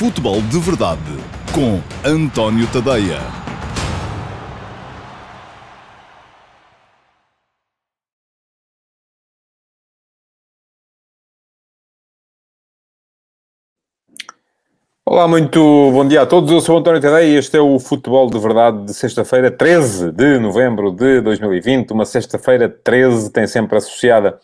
Futebol de Verdade com António Tadeia. Olá, muito bom dia a todos. Eu sou António Tadeia e este é o Futebol de Verdade de sexta-feira, 13 de novembro de 2020. Uma sexta-feira 13 tem sempre associada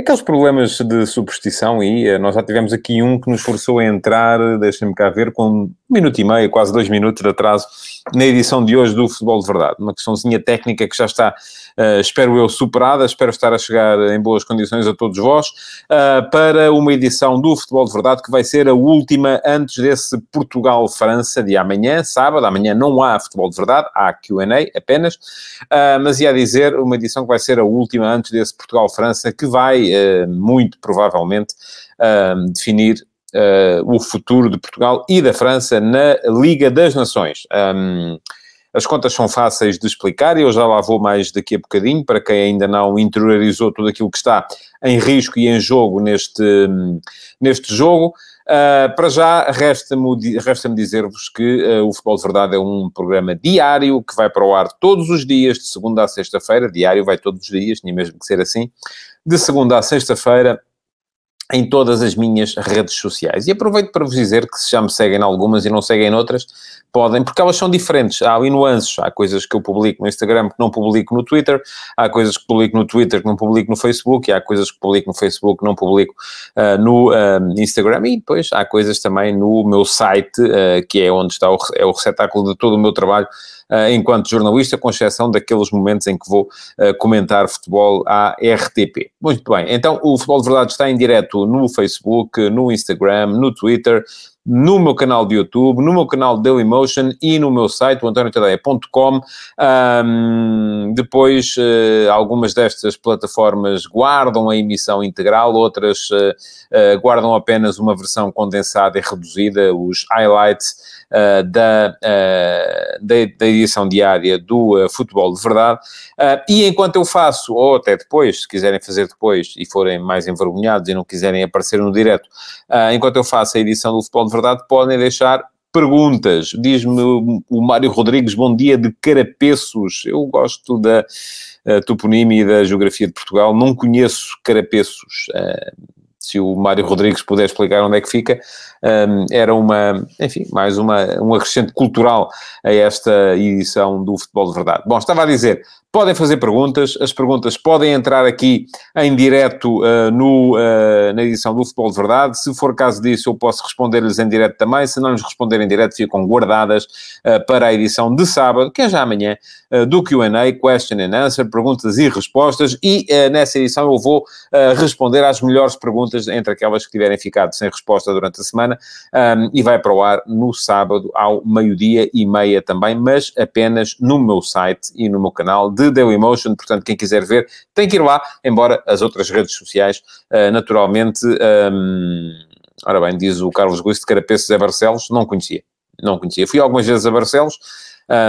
Aqueles problemas de superstição, e eh, nós já tivemos aqui um que nos forçou a entrar, deixem-me cá ver, com um minuto e meio, quase dois minutos de atraso, na edição de hoje do Futebol de Verdade. Uma questãozinha técnica que já está, uh, espero eu, superada, espero estar a chegar em boas condições a todos vós, uh, para uma edição do Futebol de Verdade que vai ser a última antes desse Portugal-França de amanhã, sábado. Amanhã não há Futebol de Verdade, há Q&A apenas, uh, mas ia dizer, uma edição que vai ser a última antes desse Portugal-França, que vai muito provavelmente definir eh, o futuro de Portugal e da França na Liga das Nações. As contas são fáceis de explicar e eu já lá vou mais daqui a bocadinho, para quem ainda não interiorizou tudo aquilo que está em risco e em jogo neste, neste jogo. Uh, para já, resta-me resta dizer-vos que uh, o Futebol de Verdade é um programa diário que vai para o ar todos os dias, de segunda a sexta-feira. Diário vai todos os dias, tinha mesmo que ser assim. De segunda a sexta-feira, em todas as minhas redes sociais. E aproveito para vos dizer que se já me seguem em algumas e não seguem em outras, podem, porque elas são diferentes. Há ali nuances. Há coisas que eu publico no Instagram que não publico no Twitter, há coisas que publico no Twitter que não publico no Facebook, e há coisas que publico no Facebook que não publico uh, no uh, Instagram, e depois há coisas também no meu site, uh, que é onde está o, é o receptáculo de todo o meu trabalho enquanto jornalista, com exceção daqueles momentos em que vou comentar futebol à RTP. Muito bem, então o Futebol de Verdade está em direto no Facebook, no Instagram, no Twitter, no meu canal de YouTube, no meu canal Dailymotion e no meu site, antoniotadeia.com. Um, depois, uh, algumas destas plataformas guardam a emissão integral, outras uh, uh, guardam apenas uma versão condensada e reduzida, os highlights da, da, da, edição diária do Futebol de Verdade. e enquanto eu faço, ou até depois, se quiserem fazer depois e forem mais envergonhados e não quiserem aparecer no direto, enquanto eu faço a edição do Futebol de Verdade, podem deixar perguntas. Diz-me o Mário Rodrigues, bom dia de Carapeços. Eu gosto da uh, toponímia e da geografia de Portugal, não conheço Carapeços. Uh, se o Mário Rodrigues puder explicar onde é que fica, um, era uma, enfim, mais uma, um acrescente cultural a esta edição do Futebol de Verdade. Bom, estava a dizer, podem fazer perguntas, as perguntas podem entrar aqui em direto uh, no, uh, na edição do Futebol de Verdade, se for caso disso eu posso responder-lhes em direto também, se não lhes responder em direto ficam guardadas uh, para a edição de sábado, que é já amanhã, do Q&A, Question and Answer, perguntas e respostas, e nessa edição eu vou responder às melhores perguntas entre aquelas que tiverem ficado sem resposta durante a semana, um, e vai para o ar no sábado ao meio-dia e meia também, mas apenas no meu site e no meu canal de Dailymotion, portanto, quem quiser ver tem que ir lá, embora as outras redes sociais, uh, naturalmente, um, ora bem, diz o Carlos Guiz de Carapeços é Barcelos, não conhecia, não conhecia. Fui algumas vezes a Barcelos,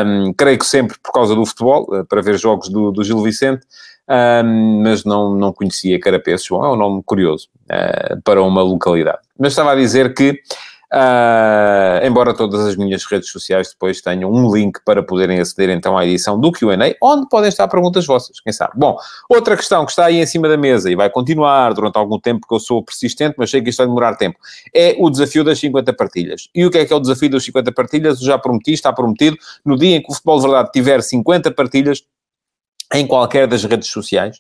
um, creio que sempre por causa do futebol, uh, para ver jogos do, do Gil Vicente, mas não, não conhecia Carapeços. Bom, é um nome curioso uh, para uma localidade. Mas estava a dizer que Uh, embora todas as minhas redes sociais depois tenham um link para poderem aceder então à edição do QA, onde podem estar perguntas vossas, quem sabe. Bom, outra questão que está aí em cima da mesa e vai continuar durante algum tempo, porque eu sou persistente, mas sei que isto vai demorar tempo, é o desafio das 50 partilhas. E o que é que é o desafio das 50 partilhas? Eu já prometi, está prometido, no dia em que o Futebol de Verdade tiver 50 partilhas em qualquer das redes sociais,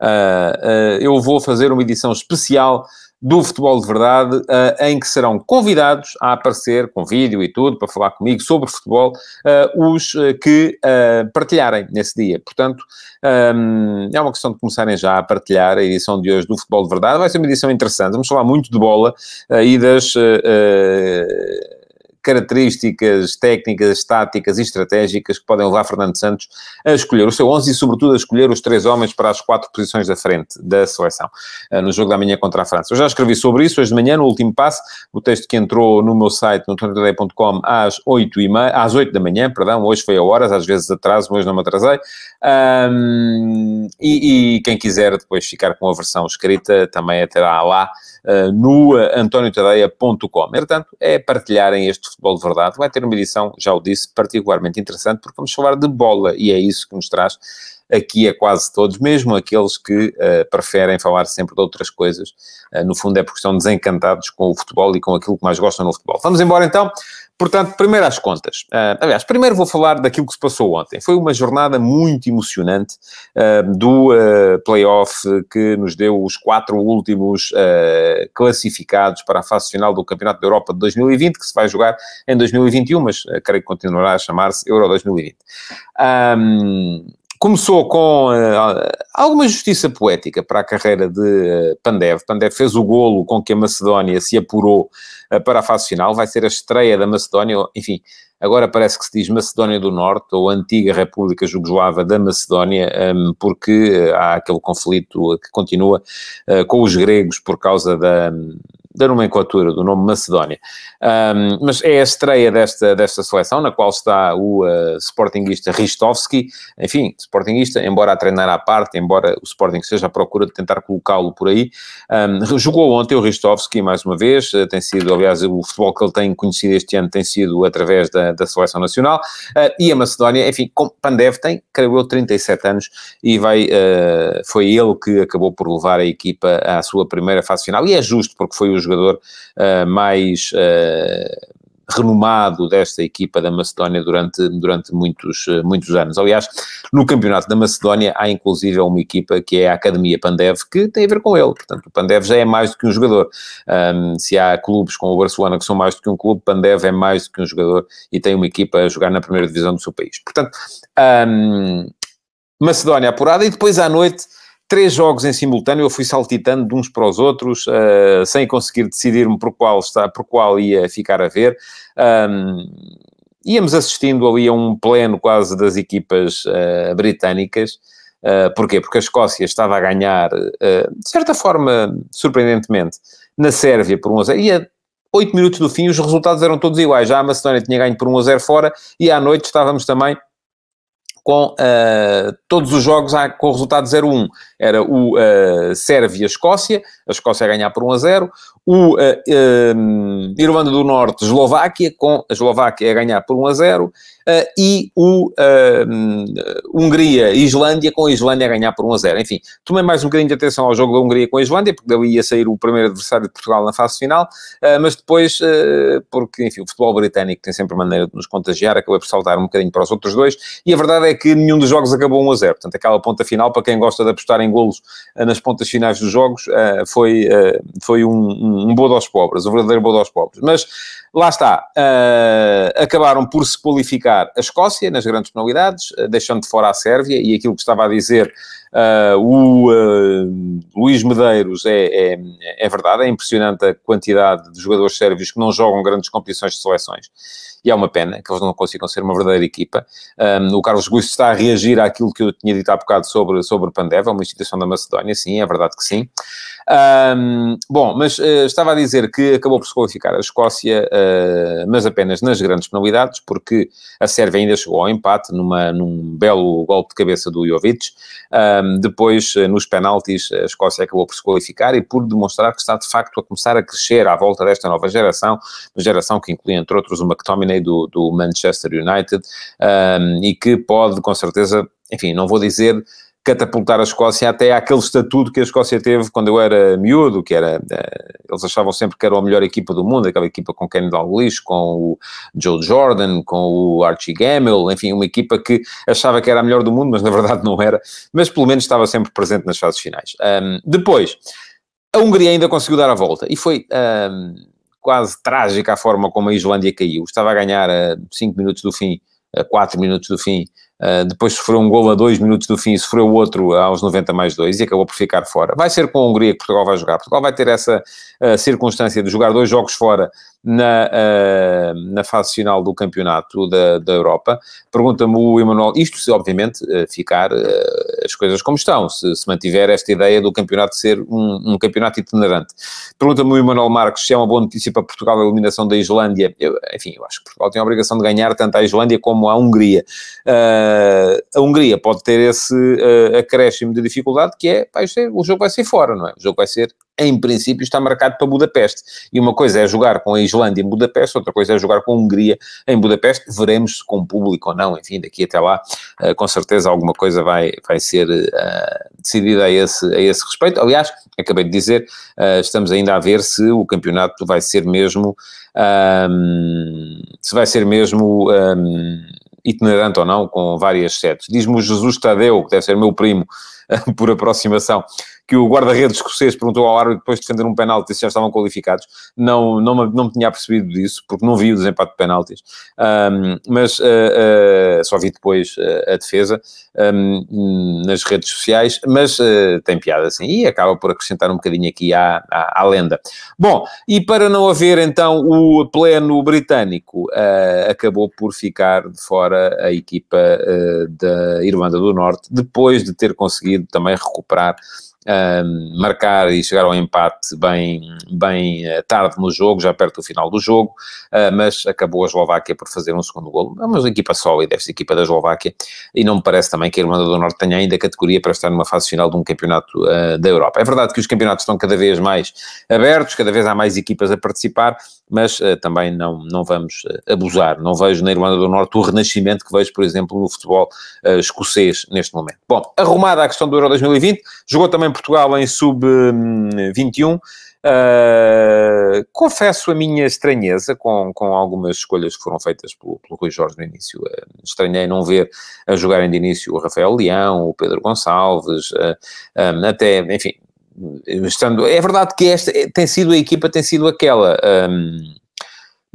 uh, uh, eu vou fazer uma edição especial do Futebol de Verdade, uh, em que serão convidados a aparecer, com vídeo e tudo, para falar comigo sobre futebol, os que partilharem nesse dia. Portanto, um, é uma questão de começarem já a partilhar a edição de hoje do Futebol de Verdade. Vai ser uma edição interessante. Vamos falar muito de bola e das características técnicas, táticas e estratégicas que podem levar Fernando Santos a escolher o seu 11 e, sobretudo, a escolher os três homens para as quatro posições da frente da seleção eh, no jogo da manhã contra a França. Eu já escrevi sobre isso hoje de manhã, no último passo, o texto que entrou no meu site, no tontoday.com, às 8, e às 8 da manhã, perdão, hoje foi a horas, às vezes atraso, hoje não me atrasei. Um, e, e, quem quiser depois ficar com a versão escrita também terá lá uh, no antoniotadeia.com. Portanto, é partilharem este futebol de verdade. Vai ter uma edição, já o disse, particularmente interessante, porque vamos falar de bola e é isso que nos traz aqui a quase todos, mesmo aqueles que uh, preferem falar sempre de outras coisas. Uh, no fundo é porque estão desencantados com o futebol e com aquilo que mais gostam no futebol. Vamos embora então. Portanto, primeiro às contas. Uh, aliás, primeiro vou falar daquilo que se passou ontem. Foi uma jornada muito emocionante uh, do uh, playoff que nos deu os quatro últimos uh, classificados para a fase final do Campeonato da Europa de 2020, que se vai jogar em 2021, mas creio que continuará a chamar-se Euro 2020. Um, começou com uh, alguma justiça poética para a carreira de uh, Pandev. Pandev fez o golo com que a Macedónia se apurou uh, para a fase final. Vai ser a estreia da Macedónia, enfim, agora parece que se diz Macedónia do Norte ou Antiga República Jugoslava da Macedónia, um, porque há aquele conflito que continua com os gregos por causa da, da nomenclatura do nome Macedónia. Um, mas é a estreia desta, desta seleção, na qual está o uh, Sportingista Ristovski, enfim, Sportingista, embora a treinar à parte, embora o Sporting seja à procura de tentar colocá-lo por aí. Um, jogou ontem o Ristovski, mais uma vez, uh, tem sido, aliás, o futebol que ele tem conhecido este ano tem sido através da, da seleção nacional, uh, e a Macedónia, enfim, com Pandev tem, creio eu, 37 anos, e vai, foi ele que acabou por levar a equipa à sua primeira fase final, e é justo, porque foi o jogador uh, mais uh, renomado desta equipa da Macedónia durante, durante muitos, muitos anos. Aliás, no campeonato da Macedónia há inclusive uma equipa que é a Academia Pandev, que tem a ver com ele. Portanto, o Pandev já é mais do que um jogador. Um, se há clubes como o Barcelona que são mais do que um clube, Pandev é mais do que um jogador e tem uma equipa a jogar na primeira divisão do seu país. Portanto, um, Macedónia apurada e depois à noite três jogos em simultâneo, eu fui saltitando de uns para os outros, uh, sem conseguir decidir-me por qual, está, por qual ia ficar a ver. Um, íamos assistindo ali a um pleno quase das equipas uh, britânicas. Uh, porquê? Porque a Escócia estava a ganhar, de certa forma, surpreendentemente, na Sérvia por 1 a 0. E a 8 minutos do fim os resultados eram todos iguais. Já a Macedónia tinha ganho por 1 a 0 fora e à noite estávamos também com uh, todos os jogos com resultado 0-1. Era o uh, Sérvia-Escócia, a Escócia a ganhar por 1 a 0, o uh, Irlanda do Norte-Eslováquia, com a Eslováquia a ganhar por 1 a 0, uh, e o uh, Hungria Islândia, com a Islândia a ganhar por 1 a 0. Enfim, tomei mais um bocadinho de atenção ao jogo da Hungria com a Islândia, porque dali ia sair o primeiro adversário de Portugal na fase final, uh, mas depois, porque, enfim, o futebol britânico tem sempre maneira de nos contagiar, acabei por saltar um bocadinho para os outros dois, e a verdade é que nenhum dos jogos acabou 1 a 0. Portanto, aquela ponta final, para quem gosta de apostar em golos nas pontas finais dos jogos, foi, foi um, um, um bodo aos pobres, um verdadeiro bodo aos pobres. Mas lá está, uh, acabaram por se qualificar a Escócia nas grandes penalidades, uh, deixando de fora a Sérvia, e aquilo que estava a dizer uh, o Luís Medeiros é, é, é, verdade, é impressionante a quantidade de jogadores sérvios que não jogam grandes competições de seleções. E é uma pena que eles não consigam ser uma verdadeira equipa. Um, o Carlos Guiço está a reagir àquilo que eu tinha dito há bocado sobre, sobre Pandeva, uma instituição da Macedónia, sim, é verdade que sim. Um, bom, mas uh, estava a dizer que acabou por se qualificar a Escócia, uh, mas apenas nas grandes penalidades, porque a Sérvia ainda chegou ao empate numa, num belo golpe de cabeça do Jovic. Depois, uh, nos penaltis, a Escócia acabou por se qualificar e por demonstrar que está de facto a começar a crescer à volta desta nova geração, uma geração que inclui, entre outros, o McTominay do, do Manchester United um, e que pode, com certeza, enfim, não vou dizer catapultar a Escócia até àquele estatuto que a Escócia teve quando eu era miúdo, que era, eh, eles achavam sempre que era a melhor equipa do mundo, aquela equipa com Kenny Dalglish, com o Joe Jordan, com o Archie Gamble, enfim, uma equipa que achava que era a melhor do mundo, mas na verdade não era, mas pelo menos estava sempre presente nas fases finais. Um, depois, a Hungria ainda conseguiu dar a volta, e foi... Um, quase trágica a forma como a Islândia caiu. Estava a ganhar a 5 minutos do fim, a 4 minutos do fim, Uh, depois sofreu um gol a dois minutos do fim, sofreu outro aos 90 mais dois e acabou por ficar fora. Vai ser com a Hungria que Portugal vai jogar. Portugal vai ter essa uh, circunstância de jogar dois jogos fora na, uh, na fase final do campeonato da, da Europa. Pergunta-me o Emanuel, isto se obviamente ficar as coisas como estão, se, se, mantiver esta ideia do campeonato ser um, um campeonato itinerante. Pergunta-me o Emanuel Marques se é uma boa notícia para Portugal a eliminação da Islândia. Eu, enfim, eu acho que Portugal tem a obrigação de ganhar tanto a Islândia como a Hungria. a Hungria pode ter esse acréscimo de dificuldade que é, vai ser, o jogo vai ser fora, não é? O jogo vai ser em princípio, está marcado para Budapeste. E uma coisa é jogar com a Islândia em Budapeste, outra coisa é jogar com a Hungria em Budapeste. Veremos se com público ou não, enfim, daqui até lá, uh, com certeza alguma coisa vai, vai ser uh, decidida a esse, a esse respeito. Aliás, acabei de dizer, uh, estamos ainda a ver se o campeonato vai ser mesmo. Um, se vai ser mesmo um, itinerante ou não, com várias setes. Diz-me o Jesus Tadeu, que deve ser meu primo, por aproximação, que o guarda-redes escocês perguntou ao árbitro depois de defender um penalti se já estavam qualificados. Não, não, não me tinha percebido disso, porque não vi o desempate de penaltis. Um, mas uh, uh, só vi depois uh, a defesa um, nas redes sociais, mas tem piada assim, e acaba por acrescentar um bocadinho aqui à, à, à, lenda. Bom, e para não haver então o pleno britânico, acabou por ficar de fora a equipa da Irlanda do Norte, depois de ter conseguido também recuperar marcar e chegar ao empate bem, bem eh, tarde no jogo, já perto do final do jogo, uh, mas acabou a Eslováquia por fazer um segundo golo. É uma equipa sólida, ser equipa da Eslováquia, e não me parece também que a Irlanda do Norte tenha ainda categoria para estar numa fase final de um campeonato uh, da Europa. É verdade que os campeonatos estão cada vez mais abertos, cada vez há mais equipas a participar, mas uh, também não, não vamos abusar. Não vejo na Irlanda do Norte o renascimento que vejo, por exemplo, no futebol escocês neste momento. Bom, arrumada a questão do Euro 2020, jogou também Portugal em sub-21. Uh, confesso a minha estranheza com, com algumas escolhas que foram feitas pelo, pelo Rui Jorge no início. Uh, estranhei não ver a jogarem de início o Rafael Leão, o Pedro Gonçalves, uh, um, até, enfim, estando... É verdade que esta tem sido a equipa, tem sido aquela... Um,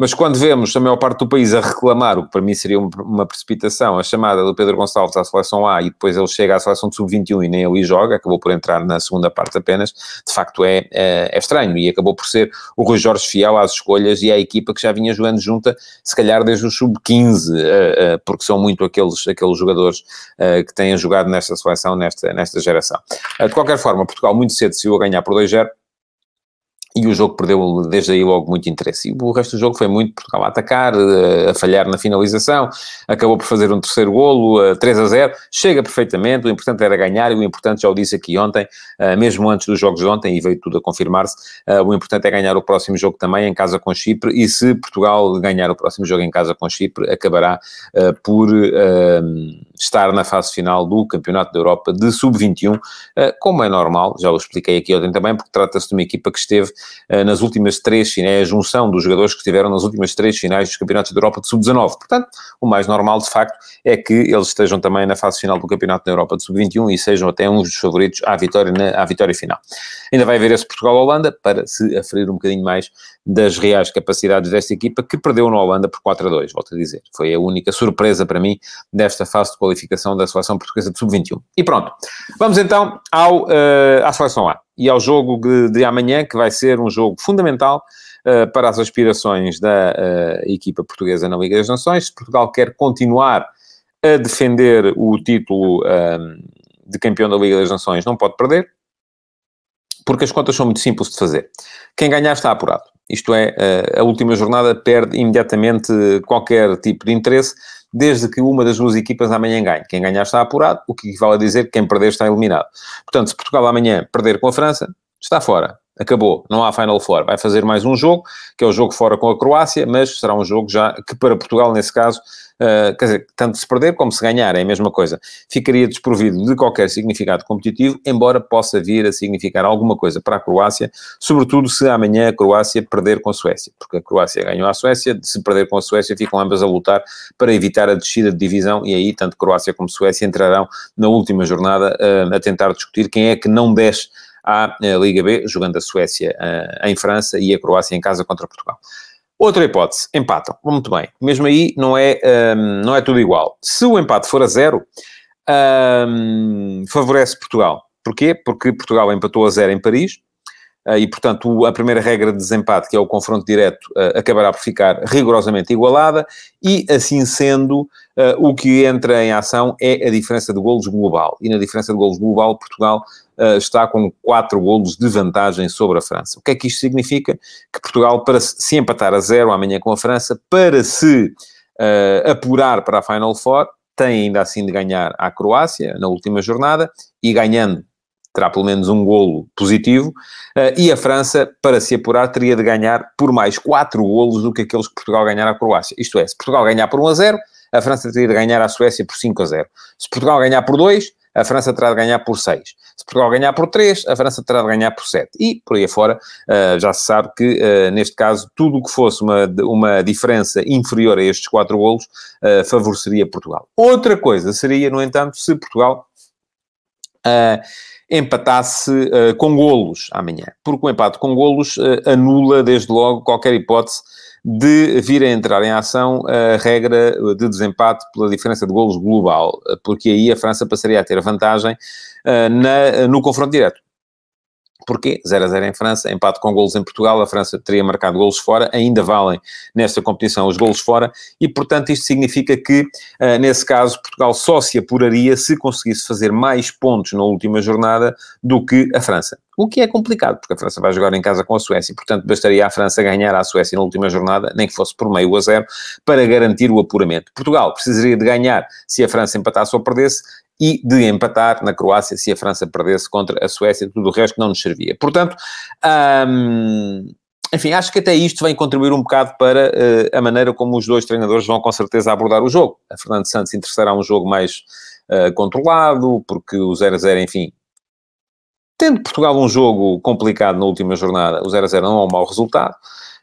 mas quando vemos a maior parte do país a reclamar, o que para mim seria uma precipitação, a chamada do Pedro Gonçalves à seleção A e depois ele chega à seleção de sub-21 e nem ali joga, acabou por entrar na segunda parte apenas, de facto é, é, é, estranho e acabou por ser o Rui Jorge fiel às escolhas e à equipa que já vinha jogando junta, se calhar desde o sub-15, eh, eh, porque são muito aqueles, aqueles jogadores que têm jogado nesta seleção, nesta, nesta geração. De qualquer forma, Portugal muito cedo se a ganhar por 2-0, e o jogo perdeu desde aí logo muito interesse. E o resto do jogo foi muito Portugal a atacar, eh, a falhar na finalização, acabou por fazer um terceiro golo, 3 a 0, chega perfeitamente, o importante era ganhar, e o importante, já o disse aqui ontem, eh, mesmo antes dos jogos de ontem, e veio tudo a confirmar-se, eh, o importante é ganhar o próximo jogo também em casa com Chipre, e se Portugal ganhar o próximo jogo em casa com Chipre, acabará por estar na fase final do Campeonato da Europa de Sub-21, como é normal, já o expliquei aqui ontem também, porque trata-se de uma equipa que esteve eh, nas últimas três finais, é a junção dos jogadores que estiveram nas últimas três finais dos campeonatos da Europa de Sub-19. Portanto, o mais normal, de facto, é que eles estejam também na fase final do Campeonato da Europa de Sub-21 e sejam até uns dos favoritos à vitória, na, à vitória final. Ainda vai haver esse Portugal-Holanda para se aferir um bocadinho mais das reais capacidades desta equipa que perdeu na Holanda por 4 a 2, volto a dizer. Foi a única surpresa para mim desta fase de qualificação da seleção portuguesa de Sub-21. E pronto. Vamos então ao, uh, à seleção A e ao jogo de, de amanhã, que vai ser um jogo fundamental uh, para as aspirações da uh, equipa portuguesa na Liga das Nações. Se Portugal quer continuar a defender o título um, de campeão da Liga das Nações, não pode perder, porque as contas são muito simples de fazer. Quem ganhar está apurado. Isto é, uh, a última jornada perde imediatamente qualquer tipo de interesse, desde que uma das duas equipas amanhã ganhe. Quem ganhar está apurado, o que equivale a dizer que quem perder está eliminado. Portanto, se Portugal amanhã perder com a França, está fora. Acabou, não há Final Four. Vai fazer mais um jogo, que é o jogo fora com a Croácia, mas será um jogo já que para Portugal, nesse caso, uh, quer dizer, tanto se perder como se ganhar, é a mesma coisa. Ficaria desprovido de qualquer significado competitivo, embora possa vir a significar alguma coisa para a Croácia, sobretudo se amanhã a Croácia perder com a Suécia, porque a Croácia ganhou a Suécia, se perder com a Suécia ficam ambas a lutar para evitar a descida de divisão e aí tanto Croácia como Suécia entrarão na última jornada uh, a tentar discutir quem é que não desce à eh, Liga B, jogando a Suécia uh, em França e a Croácia em casa contra Portugal. Outra hipótese, empatam. Muito bem. Mesmo aí não é, um, ehm, não é tudo igual. Se o empate for a zero, um, ehm, favorece Portugal. Porquê? Porque Portugal empatou a zero em Paris, e, portanto, a primeira regra de desempate, que é o confronto direto, uh, acabará por ficar rigorosamente igualada, e, assim sendo, uh, o que entra em ação é a diferença de golos global. E na diferença de golos global, Portugal está com 4 golos de vantagem sobre a França. O que é que isto significa? Que Portugal, para se empatar a zero amanhã com a França, para se apurar para a Final Four, tem ainda assim de ganhar à Croácia na última jornada, e ganhando terá pelo menos um golo positivo, uh, e a França, para se apurar, teria de ganhar por mais 4 golos do que aqueles que Portugal ganhar à Croácia. Isto é, se Portugal ganhar por 1 a 0, a França teria de ganhar à Suécia por 5 a 0. Se Portugal ganhar por 2, a França terá de ganhar por 6. Se Portugal ganhar por 3, a França terá de ganhar por 7. E, por aí afora, uh, já se sabe que, uh, neste caso, tudo o que fosse uma, uma diferença inferior a estes 4 golos favoreceria Portugal. Outra coisa seria, no entanto, se Portugal empatasse com golos amanhã. Porque o empate com golos anula, desde logo, qualquer hipótese de vir a entrar em ação a regra de desempate pela diferença de golos global, porque aí a França passaria a ter vantagem uh, na, no confronto direto. Porquê? 0 a 0 em França, empate com golos em Portugal, a França teria marcado golos fora, ainda valem nesta competição os golos fora, e portanto isto significa que, uh, nesse caso, Portugal só se apuraria se conseguisse fazer mais pontos na última jornada do que a França. O que é complicado, porque a França vai jogar em casa com a Suécia, e portanto bastaria a França ganhar à Suécia na última jornada, nem que fosse por meio a zero, para garantir o apuramento. Portugal precisaria de ganhar se a França empatasse ou perdesse, e de empatar na Croácia se a França perdesse contra a Suécia, tudo o resto não nos servia. Portanto, hum, enfim, acho que até isto vem contribuir um bocado para uh, a maneira como os dois treinadores vão com certeza abordar o jogo. A Fernando Santos interessará um jogo mais uh, controlado, porque o 0-0, enfim, tendo Portugal um jogo complicado na última jornada, o 0-0 não é um mau resultado,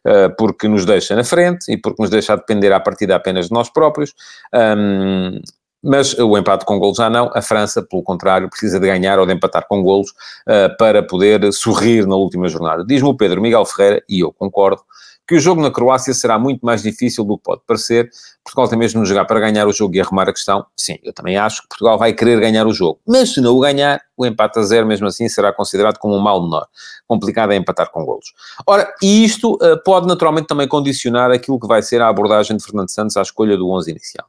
uh, porque nos deixa na frente e porque nos deixa a depender à partida apenas de nós próprios. Um, mas o empate com golos já não. A França, pelo contrário, precisa de ganhar ou de empatar com golos uh, para poder sorrir na última jornada. Diz-me o Pedro Miguel Ferreira, e eu concordo, que o jogo na Croácia será muito mais difícil do que pode parecer. Portugal tem mesmo de jogar para ganhar o jogo e arrumar a questão. Sim, eu também acho que Portugal vai querer ganhar o jogo. Mas se não o ganhar, o empate a zero, mesmo assim, será considerado como um mal menor. Complicado é empatar com golos. Ora, e isto uh, pode naturalmente também condicionar aquilo que vai ser a abordagem de Fernando Santos à escolha do 11 inicial.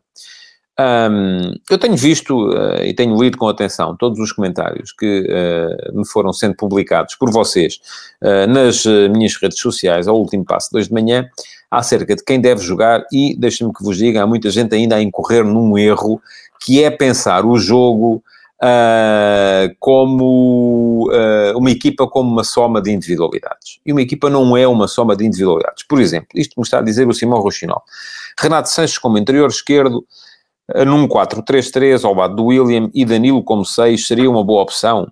Um, eu tenho visto uh, e tenho lido com atenção todos os comentários que uh, me foram sendo publicados por vocês uh, nas minhas redes sociais ao último passo de hoje de manhã acerca de quem deve jogar e deixem-me que vos diga, há muita gente ainda a incorrer num erro que é pensar o jogo como uma equipa como uma soma de individualidades. E uma equipa não é uma soma de individualidades. Por exemplo, isto me está a dizer o Simão Rochinol. Renato Sanches como interior esquerdo, num 4-3-3 ao lado do William e Danilo como 6 seria uma boa opção?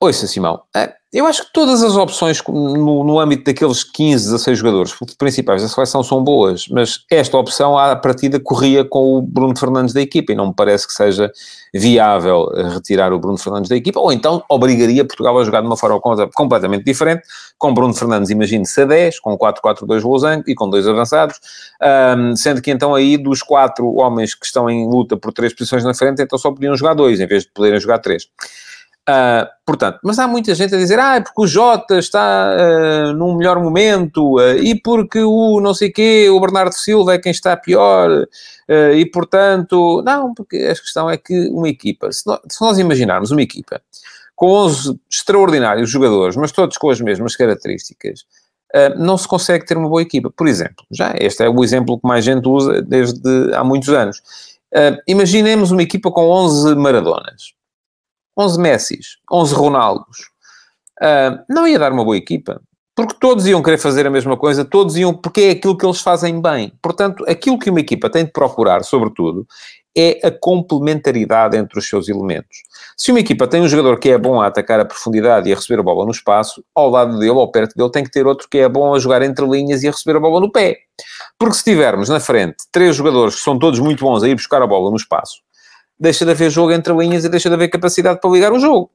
Ouça, Simão, eh, eu acho que todas as opções no, no, âmbito daqueles 15, 16 jogadores principais da seleção são boas, mas esta opção à partida corria com o Bruno Fernandes da equipa e não me parece que seja viável retirar o Bruno Fernandes da equipa, ou então obrigaria Portugal a jogar de uma forma completamente diferente, com Bruno Fernandes, imagine-se a 10, com 4-4-2 losango e com dois avançados, um, sendo que então aí dos quatro homens que estão em luta por três posições na frente, então só podiam jogar dois, em vez de poderem jogar três. Uh, portanto, mas há muita gente a dizer, ah, é porque o Jota está uh, num melhor momento, uh, e porque o não sei quê, o Bernardo Silva é quem está pior, e portanto, não, porque a questão é que uma equipa, se nós, se nós imaginarmos uma equipa com 11 extraordinários jogadores, mas todos com as mesmas características, não se consegue ter uma boa equipa. Por exemplo, já este é o exemplo que mais gente usa desde há muitos anos. imaginemos uma equipa com 11 Maradonas 11 Messis, 11 Ronaldos, uh, não ia dar uma boa equipa. Porque todos iam querer fazer a mesma coisa, todos iam, porque é aquilo que eles fazem bem. Portanto, aquilo que uma equipa tem de procurar, sobretudo, é a complementaridade entre os seus elementos. Se uma equipa tem um jogador que é bom a atacar a profundidade e a receber a bola no espaço, ao lado dele ou perto dele tem que ter outro que é bom a jogar entre linhas e a receber a bola no pé. Porque se tivermos na frente três jogadores que são todos muito bons a ir buscar a bola no espaço, deixa de haver jogo entre linhas e deixa de haver capacidade para ligar o jogo.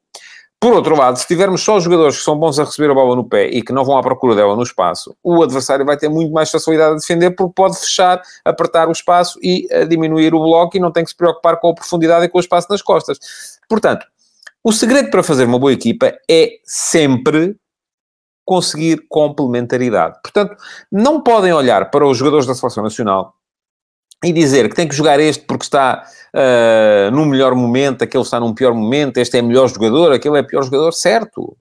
Por outro lado, se tivermos só jogadores que são bons a receber a bola no pé e que não vão à procura dela no espaço, o adversário vai ter muito mais facilidade a defender porque pode fechar, apertar o espaço e uh, diminuir o bloco e não tem que se preocupar com a profundidade e com o espaço nas costas. Portanto, o segredo para fazer uma boa equipa é sempre conseguir complementaridade. Portanto, não podem olhar para os jogadores da Seleção Nacional e dizer que tem que jogar este porque está uh, num melhor momento, aquele está num pior momento, este é melhor jogador, aquele é pior jogador, certo.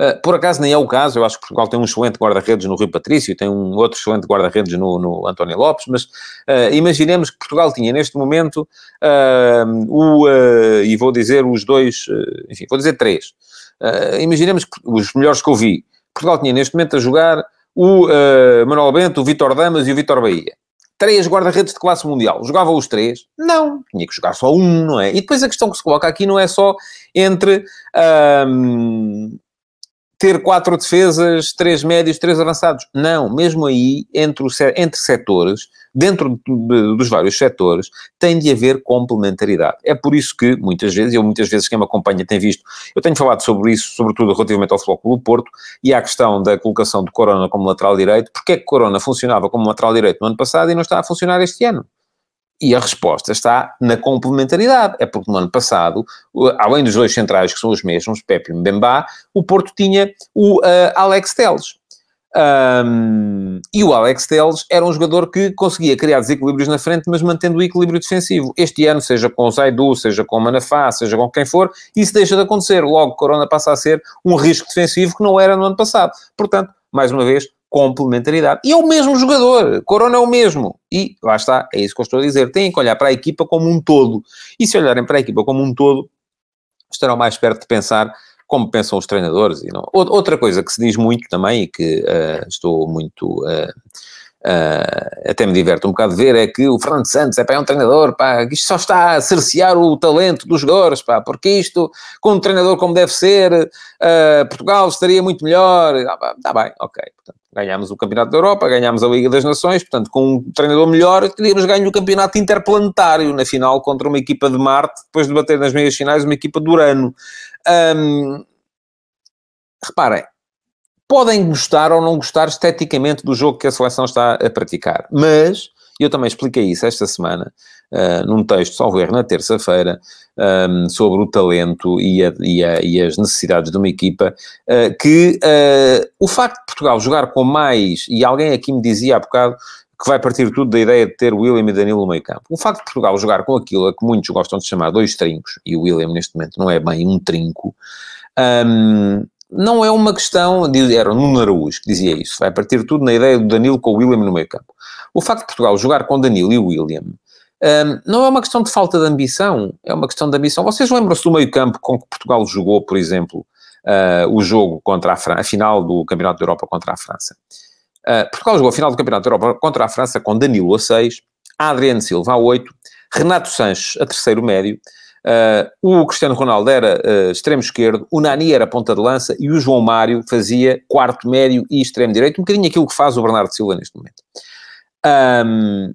Uh, por acaso nem é o caso, eu acho que Portugal tem um excelente guarda-redes no Rui Patrício tem um outro excelente guarda-redes no, no António Lopes, mas uh, imaginemos que Portugal tinha neste momento o, e vou dizer os dois, enfim, vou dizer três. imaginemos que os melhores que eu vi, Portugal tinha neste momento a jogar o Manuel Bento, o Vitor Damas e o Vitor Bahia três guarda-redes de classe mundial. Jogava os três? Não. Tinha que jogar só um, não é? E depois a questão que se coloca aqui não é só entre ter quatro defesas, três médios, três avançados. Não, mesmo aí, entre, os, entre setores, dentro de, dos vários setores, tem de haver complementaridade. É por isso que, muitas vezes, eu muitas vezes quem me acompanha tem visto, eu tenho falado sobre isso, sobretudo relativamente ao do Porto, e à questão da colocação de Corona como lateral direito, porque é que Corona funcionava como lateral direito no ano passado e não está a funcionar este ano? E a resposta está na complementaridade. É porque no ano passado, além dos dois centrais que são os mesmos, Pepe e Mbemba, o Porto tinha o uh, Alex Teles. Um, e o Alex Teles era um jogador que conseguia criar desequilíbrios na frente, mas mantendo o equilíbrio defensivo. Este ano, seja com o Zaidu, seja com o Manafá, seja com quem for, isso deixa de acontecer. Logo, Corona passa a ser um risco defensivo que não era no ano passado. Portanto, mais uma vez, complementaridade. E é o mesmo jogador, Corona é o mesmo. E lá está, é isso que eu estou a dizer. Têm que olhar para a equipa como um todo. E se olharem para a equipa como um todo, estarão mais perto de pensar como pensam os treinadores. E não. Outra coisa que se diz muito também e que uh, estou muito. Uh, Uh, até me diverte um bocado ver, é que o Fernando Santos é, pá, é um treinador, pá, isto só está a cercear o talento dos jogadores, pá, porque isto, com um treinador como deve ser, Portugal estaria muito melhor. Ah, está bem, ok. Portanto, ganhámos o Campeonato da Europa, ganhámos a Liga das Nações, portanto, com um treinador melhor, teríamos ganho o Campeonato Interplanetário na final contra uma equipa de Marte, depois de bater nas meias finais uma equipa de Urano. Um, reparem, podem gostar ou não gostar esteticamente do jogo que a seleção está a praticar, mas eu também expliquei isso esta semana, uh, num texto, salvo erro, na terça-feira, um, sobre o talento e, a, e, a, e, as necessidades de uma equipa, uh, que uh, o facto de Portugal jogar com mais, e alguém aqui me dizia há bocado que vai partir tudo da ideia de ter William e Danilo no meio campo. O facto de Portugal jogar com aquilo a que muitos gostam de chamar dois trincos, e o William neste momento não é bem um trinco, um, não é uma questão, era o Nuno Araújo que dizia isso, vai partir tudo na ideia do Danilo com o William no meio campo. O facto de Portugal jogar com Danilo e William um, não é uma questão de falta de ambição, é uma questão de ambição. Vocês lembram-se do meio campo com que Portugal jogou, por exemplo, uh, o jogo contra a França, a final do Campeonato da Europa contra a França? Uh, Portugal jogou a final do Campeonato da Europa contra a França com Danilo a 6, Adriano Silva a 8, Renato Sanches a terceiro médio, Uh, o Cristiano Ronaldo era uh, extremo esquerdo, o Nani era ponta de lança e o João Mário fazia quarto médio e extremo direito, um bocadinho aquilo que faz o Bernardo Silva neste momento. Um,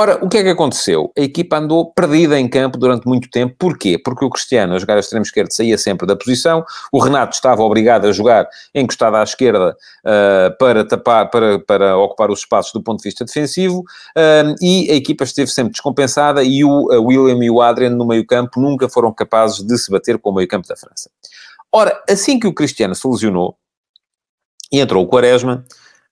Ora, o que é que aconteceu? A equipa andou perdida em campo durante muito tempo. Porquê? Porque o Cristiano, a jogar a extremo esquerdo, saía sempre da posição. O Renato estava obrigado a jogar encostado à esquerda uh, para, tapar, para, para ocupar os espaços do ponto de vista defensivo. Uh, e a equipa esteve sempre descompensada e o William e o Adrian no meio campo nunca foram capazes de se bater com o meio campo da França. Ora, assim que o Cristiano se lesionou e entrou o Quaresma,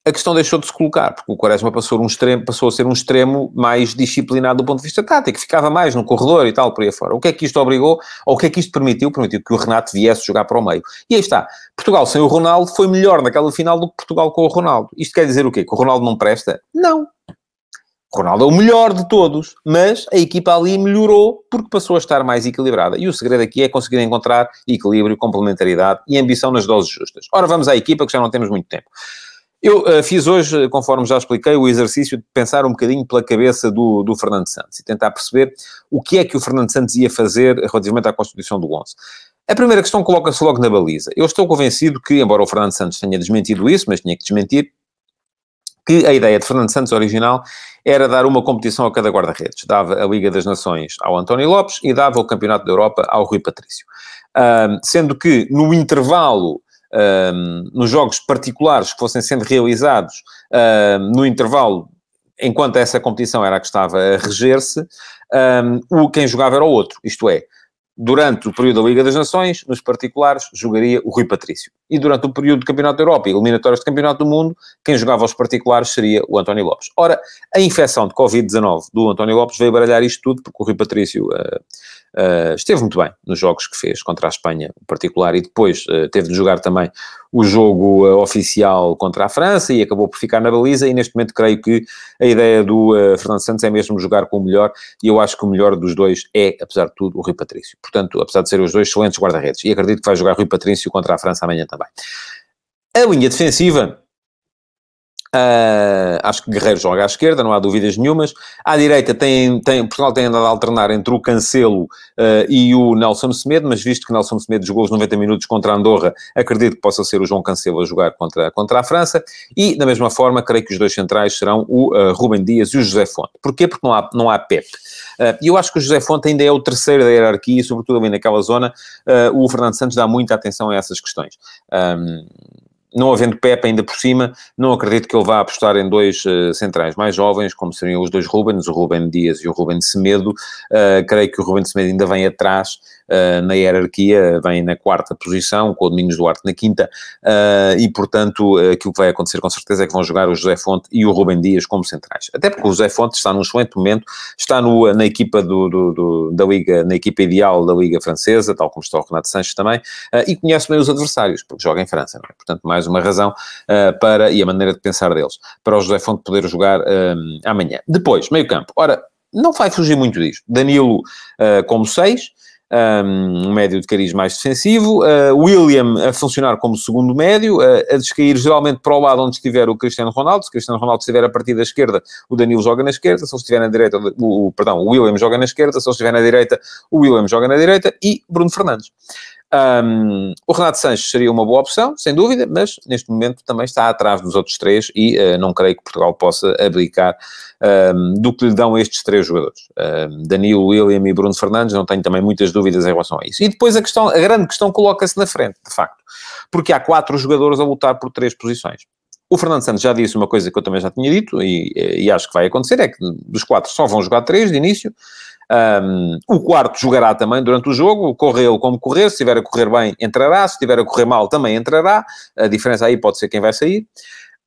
a questão deixou de se colocar, porque o Quaresma passou, um extremo, passou a ser um extremo mais disciplinado do ponto de vista tático, ficava mais no corredor e tal, por aí fora. O que é que isto obrigou, ou o que é que isto permitiu? Permitiu que o Renato viesse jogar para o meio. E aí está, Portugal sem o Ronaldo foi melhor naquela final do que Portugal com o Ronaldo. Isto quer dizer o quê? Que o Ronaldo não presta? Não. O Ronaldo é o melhor de todos, mas a equipa ali melhorou porque passou a estar mais equilibrada. E o segredo aqui é conseguir encontrar equilíbrio, complementaridade e ambição nas doses justas. Ora, vamos à equipa, que já não temos muito tempo. Eu uh, fiz hoje, conforme já expliquei, o exercício de pensar um bocadinho pela cabeça do, do Fernando Santos e tentar perceber o que é que o Fernando Santos ia fazer relativamente à constituição do 11. A primeira questão coloca-se logo na baliza. Eu estou convencido que, embora o Fernando Santos tenha desmentido isso, mas tinha que desmentir, que a ideia de Fernando Santos original era dar uma competição a cada guarda-redes. Dava a Liga das Nações ao António Lopes e dava o Campeonato da Europa ao Rui Patrício. Uh, sendo que, no intervalo um, nos jogos particulares que fossem sendo realizados um, no intervalo, enquanto essa competição era a que estava a reger-se, um, o, quem jogava era o outro. Isto é, Durante o período da Liga das Nações, nos particulares, jogaria o Rui Patrício. E durante o período do Campeonato da Europa e eliminatórias do Campeonato do Mundo, quem jogava aos particulares seria o António Lopes. Ora, a infecção de Covid-19 do António Lopes veio baralhar isto tudo, porque o Rui Patrício uh, uh, esteve muito bem nos jogos que fez contra a Espanha, em particular, e depois uh, teve de jogar também o jogo oficial contra a França e acabou por ficar na baliza. E neste momento, creio que a ideia do Fernando Santos é mesmo jogar com o melhor, e eu acho que o melhor dos dois é, apesar de tudo, o Rui Patrício portanto, apesar de serem os dois excelentes guarda-redes. E acredito que vai jogar Rui Patrício contra a França amanhã também. A linha defensiva, Uh, acho que Guerreiro joga à esquerda, não há dúvidas nenhumas. À direita, tem, tem, Portugal tem andado a alternar entre o Cancelo uh, e o Nelson Semedo, mas visto que Nelson Semedo jogou os 90 minutos contra a Andorra, acredito que possa ser o João Cancelo a jogar contra, contra a França. E, da mesma forma, creio que os dois centrais serão o uh, Rubem Dias e o José Fonte. Porquê? Porque não há, não há Pep. E eu acho que o José Fonte ainda é o terceiro da hierarquia, e sobretudo ali naquela zona, o Fernando Santos dá muita atenção a essas questões. Um, não havendo Pepe ainda por cima, não acredito que ele vá apostar em dois uh, centrais mais jovens, como seriam os dois Rubens, o Ruben Dias e o Ruben Semedo. Uh, creio que o Ruben Semedo ainda vem atrás na hierarquia, vem na quarta posição, com o Domingos Duarte na quinta, e portanto aquilo que vai acontecer com certeza é que vão jogar o José Fonte e o Ruben Dias como centrais. Até porque o José Fonte está num excelente momento, está no, na equipa do, do, do, da Liga, na equipa ideal da Liga Francesa, tal como está o Renato Sanches também, e conhece bem os adversários, porque joga em França, é? Portanto, mais uma razão para, e a maneira de pensar deles, para o José Fonte poder jogar amanhã. Depois, meio campo. Ora, não vai fugir muito disto. Danilo uh, como 6, um médio de cariz mais defensivo, uh, William a funcionar como segundo médio, uh, a descair geralmente para o lado onde estiver o Cristiano Ronaldo, se o Cristiano Ronaldo estiver a partir da esquerda, o Danilo joga na esquerda, se ele estiver na direita, o, o, perdão, o William joga na esquerda, se ele estiver na direita, o William joga na direita. E Bruno Fernandes. Um, o Renato Sanches seria uma boa opção, sem dúvida, mas neste momento também está atrás dos outros três e uh, não creio que Portugal possa abdicar um, do que lhe dão estes três jogadores. Um, Danilo, William e Bruno Fernandes, não tenho também muitas dúvidas em relação a isso. E depois a questão, a grande questão coloca-se na frente, de facto, porque há quatro jogadores a lutar por três posições. O Fernando Santos já disse uma coisa que eu também já tinha dito e, e acho que vai acontecer, é que dos quatro só vão jogar três de início, um, o quarto jogará também durante o jogo, correu como correr, se estiver a correr bem, entrará, se estiver a correr mal, também entrará. A diferença aí pode ser quem vai sair.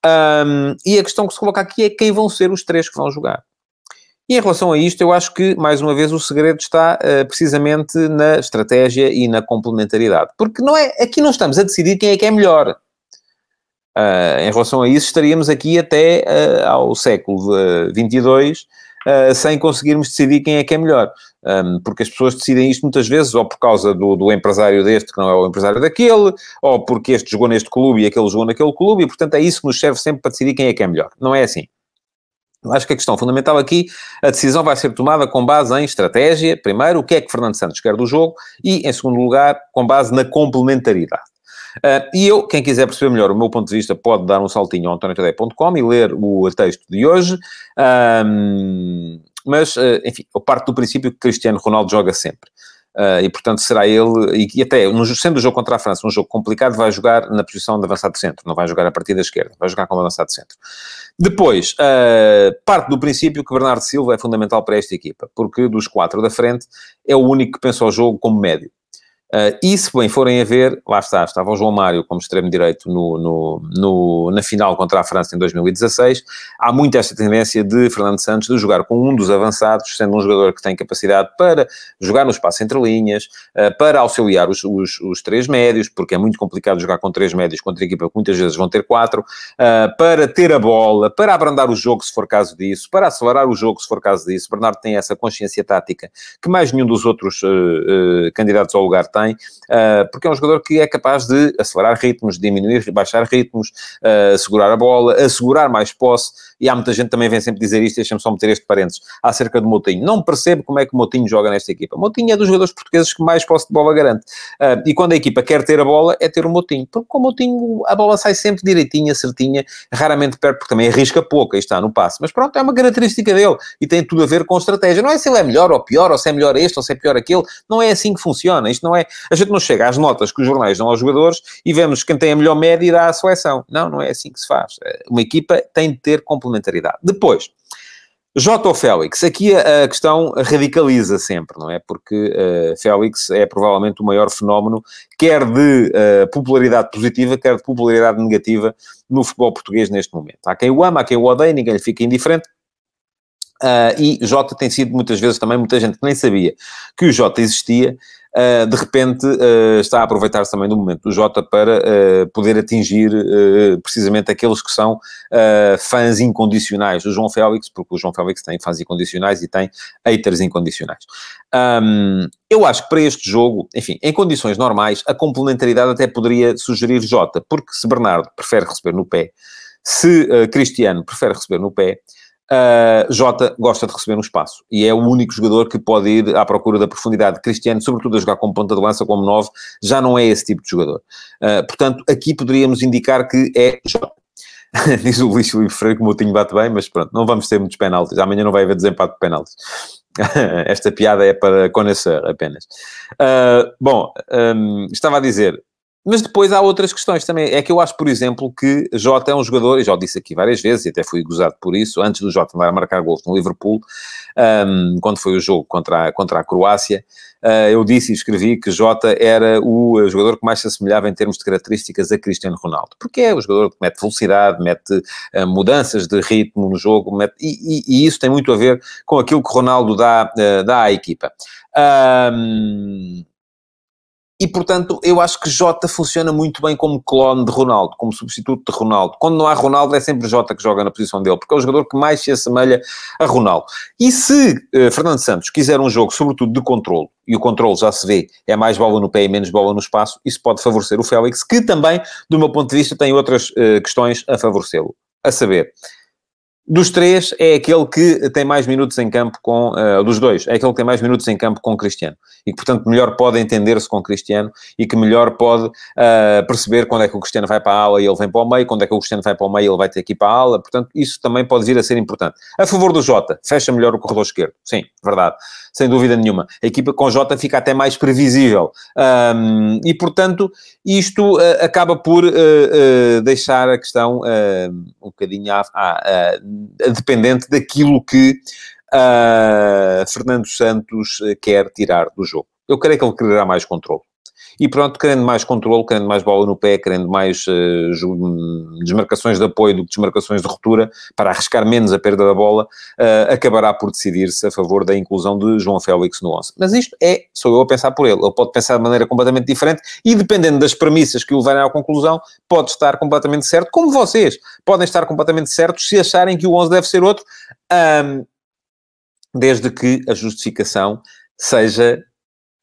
Um, e a questão que se coloca aqui é quem vão ser os três que vão jogar. E em relação a isto, eu acho que, mais uma vez, o segredo está uh, precisamente na estratégia e na complementaridade. Porque não é, aqui não estamos a decidir quem é que é melhor. Uh, em relação a isso, estaríamos aqui até uh, ao século XXII uh, sem conseguirmos decidir quem é que é melhor. Um, porque as pessoas decidem isto muitas vezes, ou por causa do, do, empresário deste que não é o empresário daquele, ou porque este jogou neste clube e aquele jogou naquele clube, e portanto é isso que nos serve sempre para decidir quem é que é melhor. Não é assim. Acho que a questão fundamental aqui, a decisão vai ser tomada com base em estratégia, primeiro, o que é que Fernando Santos quer do jogo, e, em segundo lugar, com base na complementaridade. Uh, e eu, quem quiser perceber melhor o meu ponto de vista, pode dar um saltinho ao antoniotadeia.com e ler o texto de hoje. Mas, uh, enfim, eu parto do princípio que Cristiano Ronaldo joga sempre. Uh, e, portanto, será ele, e, e até, no, sendo o jogo contra a França um jogo complicado, vai jogar na posição de avançado centro, não vai jogar a partir da esquerda, vai jogar como avançado centro. Depois, uh, parte do princípio que Bernardo Silva é fundamental para esta equipa, porque dos quatro da frente é o único que pensa o jogo como médio. Uh, e se bem forem a ver, lá está, estava o João Mário como extremo-direito no, no, no, na final contra a França em 2016. Há muito esta tendência de Fernando Santos de jogar com um dos avançados, sendo um jogador que tem capacidade para jogar no espaço entre linhas, uh, para auxiliar os, os, os, três médios, porque é muito complicado jogar com três médios contra a equipa que muitas vezes vão ter quatro, uh, para ter a bola, para abrandar o jogo se for caso disso, para acelerar o jogo se for caso disso. Bernardo tem essa consciência tática que mais nenhum dos outros candidatos ao lugar tem tem, uh, porque é um jogador que é capaz de acelerar ritmos, diminuir, baixar ritmos, uh, segurar a bola, assegurar mais posse, e há muita gente também vem sempre dizer isto, deixa-me só meter este parênteses, acerca do Moutinho. Não percebo como é que o Moutinho joga nesta equipa. Moutinho é dos jogadores portugueses que mais posse de bola garante. Uh, e quando a equipa quer ter a bola, é ter o Moutinho. Porque com o Moutinho a bola sai sempre direitinha, certinha, raramente perto, porque também arrisca pouco, aí está, no passe. Mas pronto, é uma característica dele e tem tudo a ver com estratégia. Não é se ele é melhor ou pior, ou se é melhor este ou se é pior aquele. Não é assim que funciona. Isto não é... A gente não chega às notas que os jornais dão aos jogadores e vemos quem tem a melhor média dá à seleção. Não, não é assim que se faz. Eh, uma equipa tem de ter complementaridade. Depois, ou Félix? Aqui a, questão radicaliza sempre, não é? Porque uh, Félix é provavelmente o maior fenómeno, quer de uh, popularidade positiva, quer de popularidade negativa no futebol português neste momento. Há quem o ama, há quem o odeia, ninguém lhe fica indiferente. Uh, e Jota tem sido muitas vezes também, muita gente que nem sabia que o Jota existia, uh, de repente uh, está a aproveitar-se também do momento do Jota para poder atingir precisamente aqueles que são fãs incondicionais do João Félix, porque o João Félix tem fãs incondicionais e tem haters incondicionais. Um, eu acho que para este jogo, enfim, em condições normais, a complementaridade até poderia sugerir Jota, porque se Bernardo prefere receber no pé, se Cristiano prefere receber no pé, Uh, Jota gosta de receber um espaço e é o único jogador que pode ir à procura da profundidade. Cristiano, sobretudo a jogar como ponta de lança, como 9, já não é esse tipo de jogador. Uh, portanto, aqui poderíamos indicar que é Jota. Diz o Luís Filipe Freire que o Moutinho bate bem, mas pronto, não vamos ter muitos penaltis. Amanhã não vai haver desempate de penaltis. Esta piada é para conhecer apenas. Uh, bom, um, estava a dizer, mas depois há outras questões também. É que eu acho, por exemplo, que Jota é um jogador, e já o disse aqui várias vezes, e até fui gozado por isso, antes do Jota andar a marcar gols no Liverpool, um, quando foi o jogo contra a, contra a Croácia, uh, eu disse e escrevi que Jota era o jogador que mais se assemelhava em termos de características a Cristiano Ronaldo. Porque é o jogador que mete velocidade, mete uh, mudanças de ritmo no jogo, mete, e, e, e, isso tem muito a ver com aquilo que Ronaldo dá, uh, dá à equipa. Um, e, portanto, eu acho que Jota funciona muito bem como clone de Ronaldo, como substituto de Ronaldo. Quando não há Ronaldo, é sempre Jota que joga na posição dele, porque é o jogador que mais se assemelha a Ronaldo. E se uh, Fernando Santos quiser um jogo, sobretudo de controle, e o controle já se vê, é mais bola no pé e menos bola no espaço, isso pode favorecer o Félix, que também, do meu ponto de vista, tem outras uh, questões a favorecê-lo. A saber, dos três, é aquele que tem mais minutos em campo com... Uh, dos dois, é aquele que tem mais minutos em campo com Cristiano. E que, portanto, melhor pode entender-se com Cristiano e que melhor pode uh, perceber quando é que o Cristiano vai para a ala e ele vem para o meio, quando é que o Cristiano vai para o meio e ele vai ter que ir para a ala. Portanto, isso também pode vir a ser importante. A favor do Jota, fecha melhor o corredor esquerdo. Sim, verdade. Sem dúvida nenhuma. A equipa com Jota fica até mais previsível. Um, e, portanto, isto uh, acaba por deixar a questão um bocadinho a, a dependente daquilo que uh, Fernando Santos eh, quer tirar do jogo. Eu creio que ele quererá mais controle. E pronto, querendo mais controle, querendo mais bola no pé, querendo mais uh, desmarcações de apoio do que desmarcações de ruptura, para arriscar menos a perda da bola, uh, acabará por decidir-se a favor da inclusão de João Félix no 11. Mas isto é, sou eu a pensar por ele. Ele pode pensar de maneira completamente diferente e, dependendo das premissas que o levarem à conclusão, pode estar completamente certo, como vocês podem estar completamente certos se acharem que o 11 deve ser outro, um, desde que a justificação seja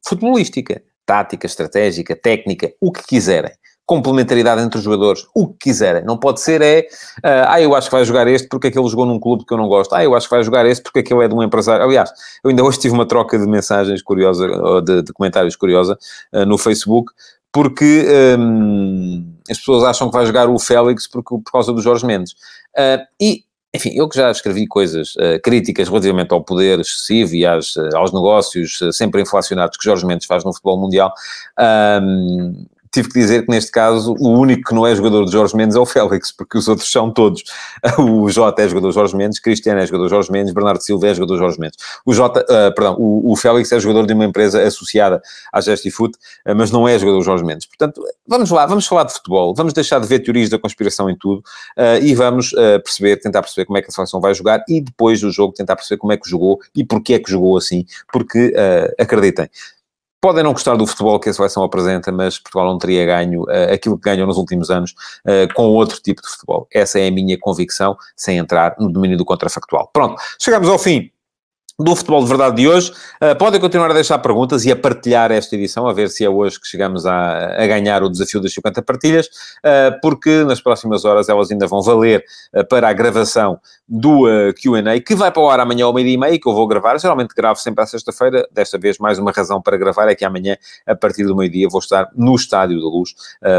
futebolística tática, estratégica, técnica, o que quiserem. Complementaridade entre os jogadores, o que quiserem. Não pode ser é, uh, ah, eu acho que vai jogar este porque aquele jogou num clube que eu não gosto. Ah, eu acho que vai jogar este porque aquele é de um empresário. Aliás, eu ainda hoje tive uma troca de mensagens curiosa, de, de comentários curiosa, uh, no Facebook, porque um, as pessoas acham que vai jogar o Félix porque, por causa do Jorge Mendes. Uh, e enfim, eu que já escrevi coisas uh, críticas relativamente ao poder excessivo e às, uh, aos negócios uh, sempre inflacionados que Jorge Mendes faz no futebol mundial, um, tive que dizer que neste caso o único que não é jogador de Jorge Mendes é o Félix, porque os outros são todos. O Jota é jogador de Jorge Mendes, Cristiano é jogador de Jorge Mendes, Bernardo Silva é jogador de Jorge Mendes. O Jota, uh, perdão, o, o, Félix é jogador de uma empresa associada à Gestifoot, uh, mas não é jogador de Jorge Mendes. Portanto, vamos lá, vamos falar de futebol, vamos deixar de ver teorias da conspiração em tudo uh, e vamos perceber, tentar perceber como é que a seleção vai jogar e depois do jogo tentar perceber como é que jogou e porquê é que jogou assim, porque acreditem, podem não gostar do futebol que a seleção apresenta, mas Portugal não teria ganho uh, aquilo que ganhou nos últimos anos uh, com outro tipo de futebol. Essa é a minha convicção, sem entrar no domínio do contrafactual. Pronto, chegamos ao fim do Futebol de Verdade de hoje. Uh, podem continuar a deixar perguntas e a partilhar esta edição, a ver se é hoje que chegamos a, a ganhar o desafio das 50 partilhas, uh, porque nas próximas horas elas ainda vão valer uh, para a gravação do Q&A, que vai para o ar amanhã ao meio-dia e meio, que eu vou gravar. Geralmente gravo sempre à sexta-feira, desta vez mais uma razão para gravar é que amanhã, a partir do meio-dia, vou estar no Estádio da Luz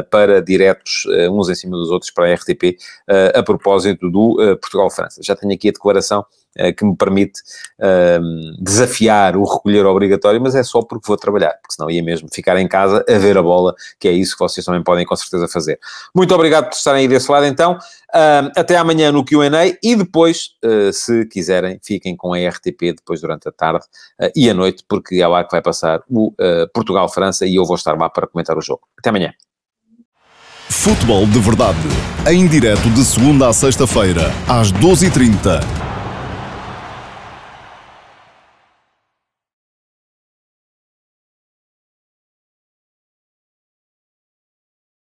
para diretos, uns em cima dos outros, para a RTP, a propósito do Portugal-França. Já tenho aqui a declaração que me permite uh, desafiar o recolher obrigatório, mas é só porque vou trabalhar, porque senão ia mesmo ficar em casa a ver a bola, que é isso que vocês também podem com certeza fazer. Muito obrigado por estarem aí desse lado então. Uh, até amanhã no QA e depois, uh, se quiserem, fiquem com a RTP depois durante a tarde uh, e a noite, porque é lá que vai passar o Portugal-França e eu vou estar lá para comentar o jogo. Até amanhã. Futebol de Verdade, em direto de segunda a sexta-feira, às 12h30